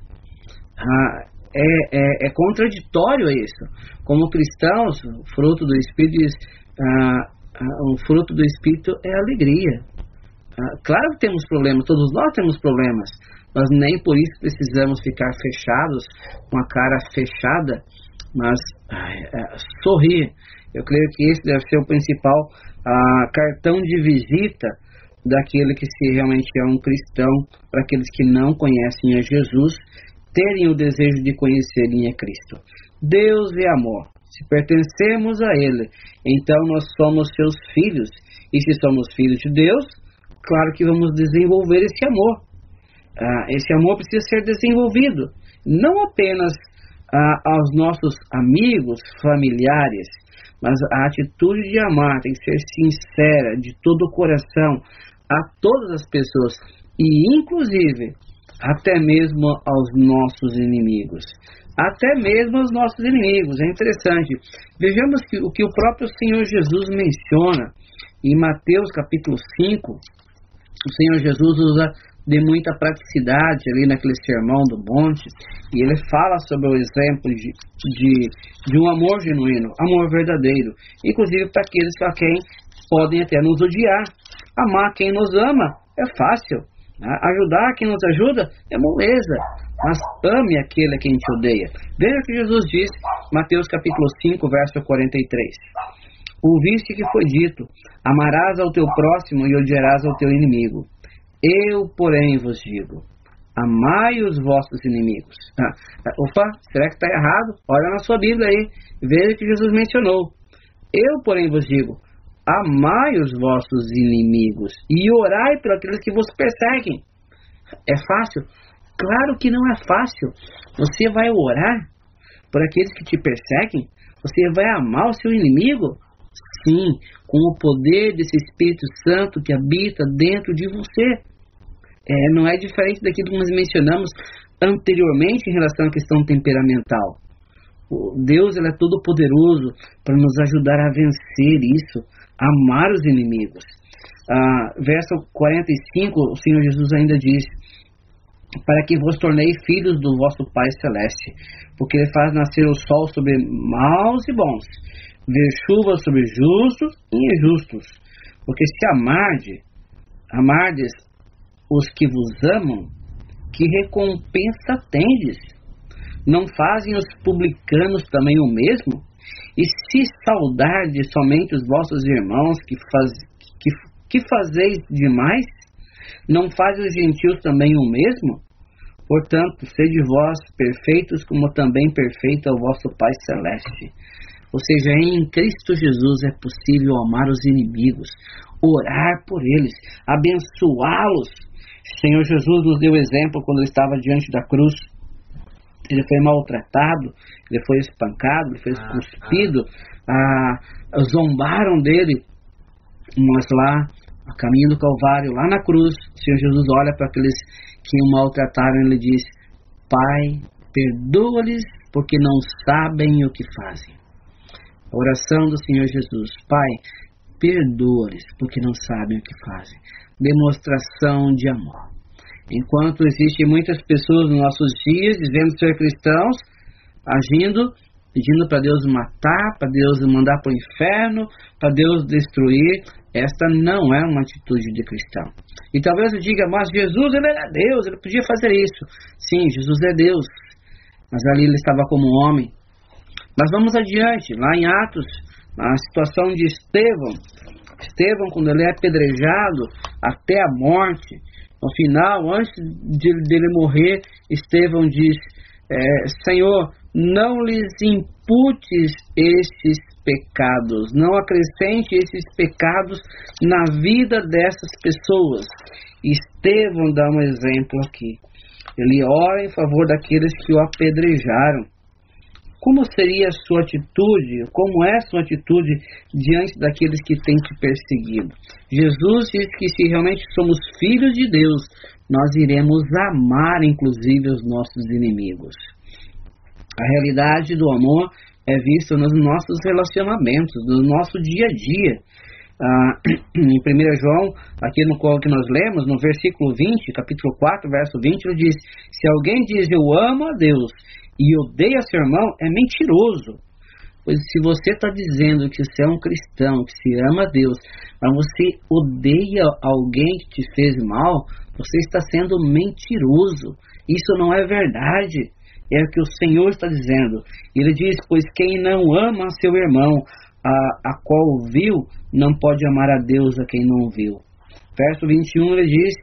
A: Ah, é, é, é, contraditório isso. Como cristãos, fruto do Espírito diz, ah, ah, o fruto do Espírito é alegria. Ah, claro que temos problemas, todos nós temos problemas, mas nem por isso precisamos ficar fechados, com a cara fechada, mas é, sorrir. Eu creio que esse deve ser o principal ah, cartão de visita daquele que se realmente é um cristão, para aqueles que não conhecem a Jesus, terem o desejo de conhecerem a Cristo. Deus é amor. Se pertencemos a Ele, então nós somos seus filhos. E se somos filhos de Deus, claro que vamos desenvolver esse amor. Ah, esse amor precisa ser desenvolvido, não apenas ah, aos nossos amigos, familiares, mas a atitude de amar tem que ser sincera, de todo o coração, a todas as pessoas, e inclusive até mesmo aos nossos inimigos. Até mesmo aos nossos inimigos. É interessante. Vejamos que, o que o próprio Senhor Jesus menciona em Mateus capítulo 5. O Senhor Jesus usa de muita praticidade ali naquele sermão do monte, e ele fala sobre o exemplo de, de, de um amor genuíno, amor verdadeiro, inclusive para aqueles a quem podem até nos odiar. Amar quem nos ama é fácil, né? ajudar quem nos ajuda é moleza, mas ame aquele a quem te odeia. Veja o que Jesus diz, Mateus capítulo 5, verso 43. Ouviste que foi dito: Amarás ao teu próximo e odiarás ao teu inimigo. Eu, porém, vos digo: Amai os vossos inimigos. Ah, ah opa, será que está errado? Olha na sua Bíblia aí, veja que Jesus mencionou. Eu, porém, vos digo: Amai os vossos inimigos e orai por aqueles que vos perseguem. É fácil? Claro que não é fácil. Você vai orar por aqueles que te perseguem? Você vai amar o seu inimigo? Sim, com o poder desse Espírito Santo que habita dentro de você. É, não é diferente daquilo que nós mencionamos anteriormente em relação à questão temperamental. Deus ele é todo poderoso para nos ajudar a vencer isso, amar os inimigos. Ah, verso 45, o Senhor Jesus ainda diz: Para que vos tornei filhos do vosso Pai Celeste, porque Ele faz nascer o sol sobre maus e bons, ver chuva sobre justos e injustos. Porque se amarde, amardes os que vos amam, que recompensa tendes? Não fazem os publicanos também o mesmo? E se saudardes somente os vossos irmãos, que, faz, que, que fazeis demais? Não fazem os gentios também o mesmo? Portanto, sede vós perfeitos, como também perfeito é o vosso Pai Celeste. Ou seja, em Cristo Jesus é possível amar os inimigos, orar por eles, abençoá-los Senhor Jesus nos deu exemplo quando ele estava diante da cruz. Ele foi maltratado, ele foi espancado, ele foi ah, cuspido, ah. ah, zombaram dele. Mas lá, a caminho do Calvário, lá na cruz, o Senhor Jesus olha para aqueles que o maltrataram e ele diz: Pai, perdoa-lhes porque não sabem o que fazem. A oração do Senhor Jesus: Pai, perdoa-lhes porque não sabem o que fazem demonstração de amor. Enquanto existem muitas pessoas nos nossos dias dizendo ser cristãos, agindo, pedindo para Deus matar, para Deus mandar para o inferno, para Deus destruir, esta não é uma atitude de cristão. E talvez eu diga, mas Jesus ele era Deus, ele podia fazer isso. Sim, Jesus é Deus, mas ali ele estava como homem. Mas vamos adiante, lá em Atos, a situação de Estevão, Estevão, quando ele é apedrejado até a morte, no final, antes de, dele morrer, Estevão diz: é, Senhor, não lhes imputes esses pecados, não acrescente esses pecados na vida dessas pessoas. Estevão dá um exemplo aqui. Ele ora em favor daqueles que o apedrejaram. Como seria a sua atitude, como é a sua atitude diante daqueles que têm te perseguido? Jesus diz que se realmente somos filhos de Deus, nós iremos amar inclusive os nossos inimigos. A realidade do amor é vista nos nossos relacionamentos, no nosso dia a dia. Ah, em 1 João, aqui no qual que nós lemos, no versículo 20, capítulo 4, verso 20, ele diz: Se alguém diz eu amo a Deus e odeia seu irmão, é mentiroso. Pois se você está dizendo que você é um cristão, que se ama a Deus, mas você odeia alguém que te fez mal, você está sendo mentiroso. Isso não é verdade. É o que o Senhor está dizendo. Ele diz: Pois quem não ama seu irmão, a, a qual viu, não pode amar a Deus a quem não viu. Verso 21 ele diz: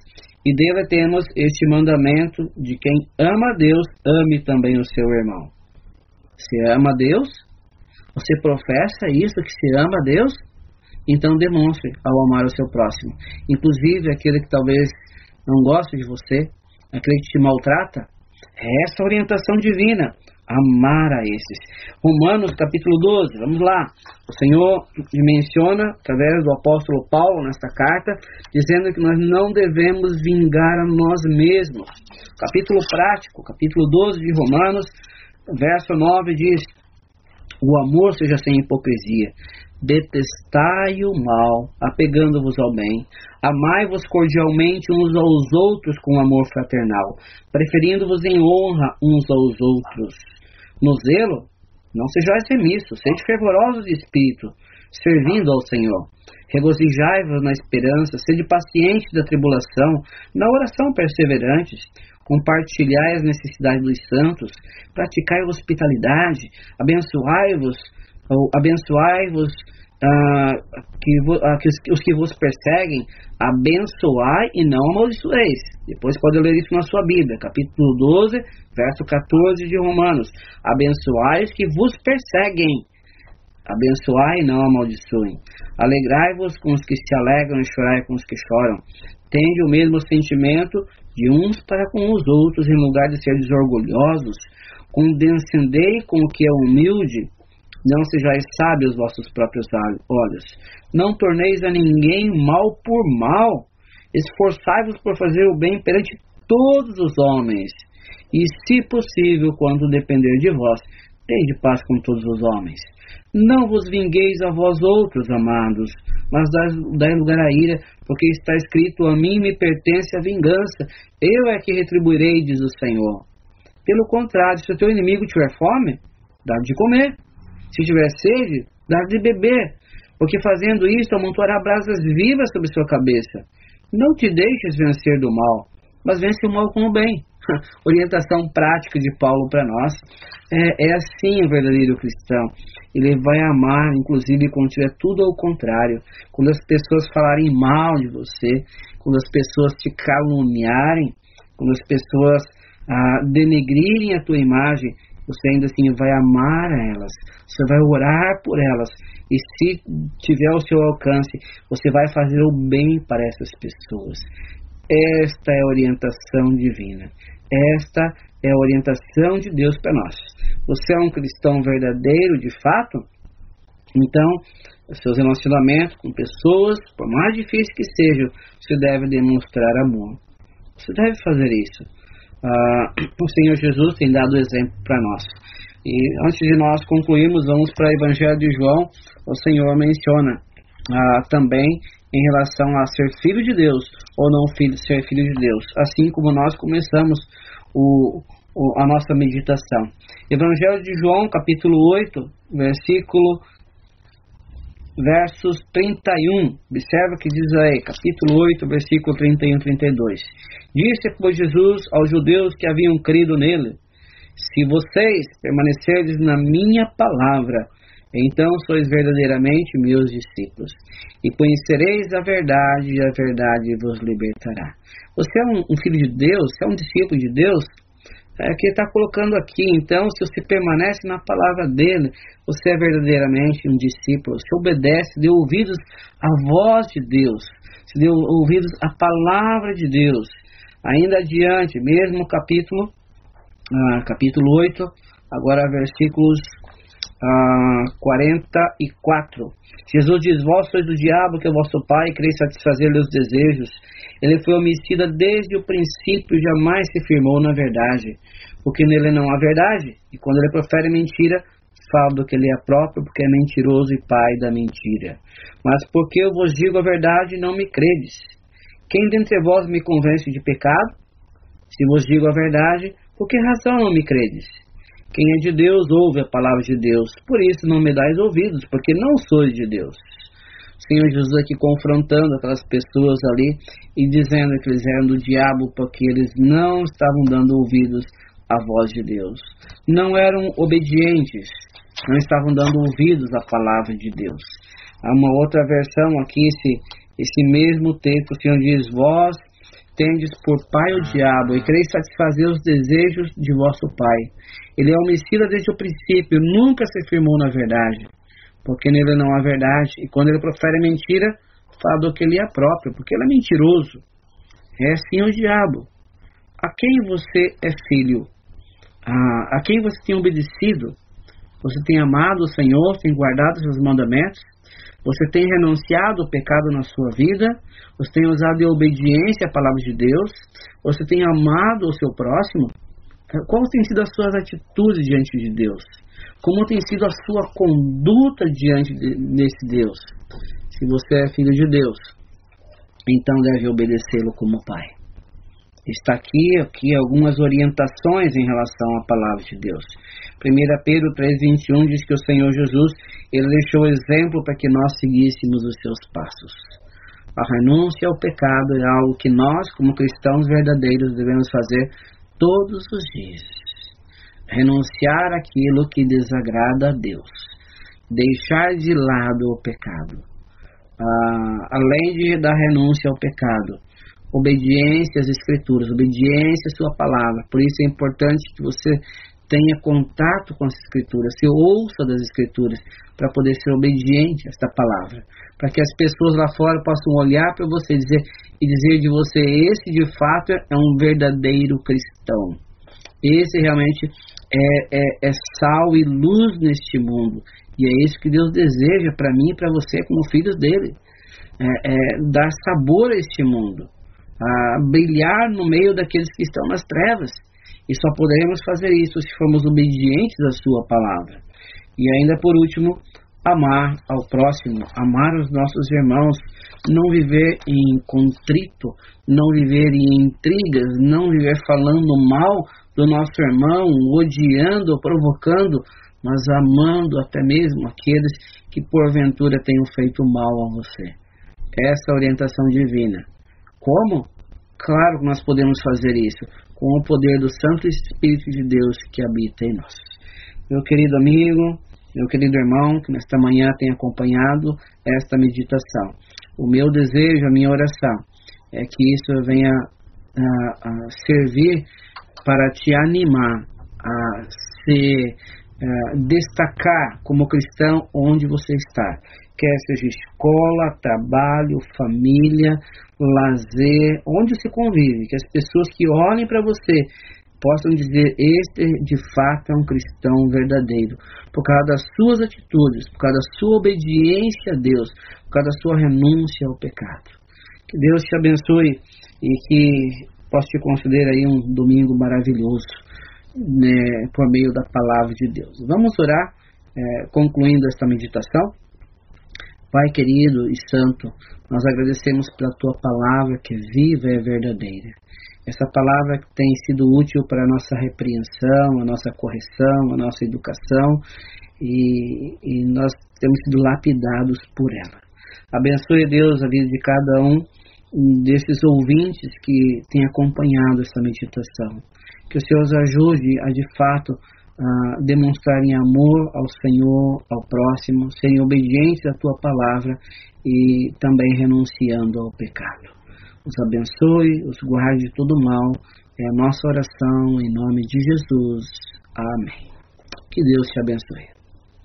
A: e dele temos este mandamento de quem ama Deus, ame também o seu irmão. Se ama Deus? Você professa isso, que se ama a Deus? Então demonstre ao amar o seu próximo. Inclusive aquele que talvez não goste de você, aquele que te maltrata. É essa orientação divina amar a esses. Romanos capítulo 12, vamos lá. O Senhor menciona, através do apóstolo Paulo, nesta carta, dizendo que nós não devemos vingar a nós mesmos. Capítulo prático, capítulo 12 de Romanos, verso 9 diz: O amor seja sem hipocrisia. detestai o mal, apegando-vos ao bem. Amai-vos cordialmente uns aos outros com amor fraternal, preferindo-vos em honra uns aos outros. No zelo, não sejais remissos, sede fervorosos de espírito, servindo ao Senhor. Regozijai-vos na esperança, sede pacientes da tribulação, na oração perseverantes, compartilhai as necessidades dos santos, praticai a hospitalidade, abençoai-vos, abençoai-vos uh, que, uh, que os, os, que vos perseguem, abençoai e não amaldiçoeis. Depois pode ler isso na sua Bíblia, capítulo 12, verso 14 de Romanos. Abençoai os que vos perseguem, abençoai e não amaldiçoem. Alegrai-vos com os que se alegram e chorai com os que choram. Tende o mesmo sentimento de uns para com os outros, em lugar de seres orgulhosos. Condescendei com o que é humilde, não sejais sábios vossos próprios olhos. Não torneis a ninguém mal por mal. Esforçai-vos por fazer o bem perante todos os homens. E, se possível, quando depender de vós, tende paz com todos os homens. Não vos vingueis a vós outros, amados, mas dai lugar à ira, porque está escrito: A mim me pertence a vingança, eu é que retribuirei, diz o Senhor. Pelo contrário, se o teu inimigo tiver fome, dá de comer. Se tiver sede, dá de beber, porque fazendo isto amontoará brasas vivas sobre sua cabeça. Não te deixes vencer do mal, mas vence o mal com o bem. Orientação prática de Paulo para nós. É, é assim o verdadeiro cristão. Ele vai amar, inclusive, quando tiver tudo ao contrário. Quando as pessoas falarem mal de você, quando as pessoas te caluniarem, quando as pessoas ah, denegrirem a tua imagem, você ainda assim vai amar elas, você vai orar por elas, e se tiver ao seu alcance, você vai fazer o bem para essas pessoas. Esta é a orientação divina. Esta é a orientação de Deus para nós. Você é um cristão verdadeiro, de fato? Então, seus relacionamentos com pessoas, por mais difíceis que sejam, você deve demonstrar amor. Você deve fazer isso. Ah, o Senhor Jesus tem dado exemplo para nós. E antes de nós concluirmos, vamos para o Evangelho de João. O Senhor menciona ah, também em relação a ser filho de Deus ou não filho, ser filho de Deus, assim como nós começamos o, o, a nossa meditação. Evangelho de João, capítulo 8, versículo versos 31. Observa que diz aí, capítulo 8, versículo 31 e 32. Disse, pois, Jesus aos judeus que haviam crido nele: Se vocês permanecerdes na minha palavra, então sois verdadeiramente meus discípulos, e conhecereis a verdade, e a verdade vos libertará. Você é um, um filho de Deus, você é um discípulo de Deus, é, que está colocando aqui. Então, se você permanece na palavra dele, você é verdadeiramente um discípulo. Você obedece, deu ouvidos à voz de Deus, você deu ouvidos à palavra de Deus. Ainda adiante, mesmo capítulo, ah, capítulo 8, agora versículos ah, 44. Jesus diz: Vós sois do diabo, que é vosso pai, e satisfazer-lhe os desejos. Ele foi homicida desde o princípio e jamais se firmou na verdade, porque nele não há verdade. E quando ele profere mentira, fala do que ele é próprio, porque é mentiroso e pai da mentira. Mas porque eu vos digo a verdade, não me credes. Quem dentre vós me convence de pecado? Se vos digo a verdade, por que razão não me credes? Quem é de Deus ouve a palavra de Deus. Por isso não me dais ouvidos, porque não sois de Deus. Senhor Jesus aqui confrontando aquelas pessoas ali e dizendo que eles eram do diabo porque eles não estavam dando ouvidos à voz de Deus. Não eram obedientes, não estavam dando ouvidos à palavra de Deus. Há uma outra versão aqui, esse, esse mesmo texto, o Senhor diz: Vós tendes por pai o diabo e quereis satisfazer os desejos de vosso pai. Ele é homicida desde o princípio, nunca se firmou na verdade, porque nele não há verdade. E quando ele profere mentira, fala do que ele é próprio, porque ele é mentiroso. É assim o diabo. A quem você é filho? A, a quem você tem obedecido? Você tem amado o Senhor, tem guardado seus mandamentos? Você tem renunciado o pecado na sua vida? Você tem usado a obediência à palavra de Deus? Você tem amado o seu próximo? Quais têm sido as suas atitudes diante de Deus? Como tem sido a sua conduta diante desse Deus? Se você é filho de Deus, então deve obedecê-lo como pai. Está aqui, aqui algumas orientações em relação à palavra de Deus. 1 Pedro 3,21 diz que o Senhor Jesus ele deixou exemplo para que nós seguíssemos os seus passos. A renúncia ao pecado é algo que nós, como cristãos verdadeiros, devemos fazer todos os dias. Renunciar aquilo que desagrada a Deus. Deixar de lado o pecado. Ah, além de, da renúncia ao pecado, obediência às Escrituras, obediência à Sua palavra. Por isso é importante que você tenha contato com as Escrituras, se ouça das Escrituras, para poder ser obediente a esta palavra. Para que as pessoas lá fora possam olhar para você e dizer, e dizer de você: esse de fato é um verdadeiro cristão. Esse realmente é, é, é sal e luz neste mundo. E é isso que Deus deseja para mim e para você, como filhos dele. É, é, dar sabor a este mundo, a brilhar no meio daqueles que estão nas trevas. E só poderemos fazer isso se formos obedientes à Sua palavra. E ainda por último, amar ao próximo, amar os nossos irmãos, não viver em contrito, não viver em intrigas, não viver falando mal do nosso irmão, odiando provocando, mas amando até mesmo aqueles que porventura tenham feito mal a você. Essa é a orientação divina. Como? Claro que nós podemos fazer isso com o poder do Santo Espírito de Deus que habita em nós. Meu querido amigo, meu querido irmão, que nesta manhã tem acompanhado esta meditação. O meu desejo, a minha oração, é que isso venha a, a servir para te animar a se destacar como cristão onde você está, quer seja escola, trabalho, família, lazer, onde você convive, que as pessoas que olhem para você possam dizer: Este de fato é um cristão verdadeiro, por causa das suas atitudes, por causa da sua obediência a Deus, por causa da sua renúncia ao pecado. Que Deus te abençoe e que possa te conceder aí um domingo maravilhoso né, por meio da palavra de Deus. Vamos orar, é, concluindo esta meditação. Pai querido e santo, nós agradecemos pela tua palavra que é viva e é verdadeira. Essa palavra que tem sido útil para a nossa repreensão, a nossa correção, a nossa educação e, e nós temos sido lapidados por ela. Abençoe, Deus, a vida de cada um desses ouvintes que têm acompanhado essa meditação. Que o Senhor os ajude a, de fato, demonstrarem amor ao Senhor, ao próximo, serem obedientes à tua palavra e também renunciando ao pecado. Os abençoe, os guarde de todo mal. É a nossa oração em nome de Jesus. Amém. Que Deus te abençoe.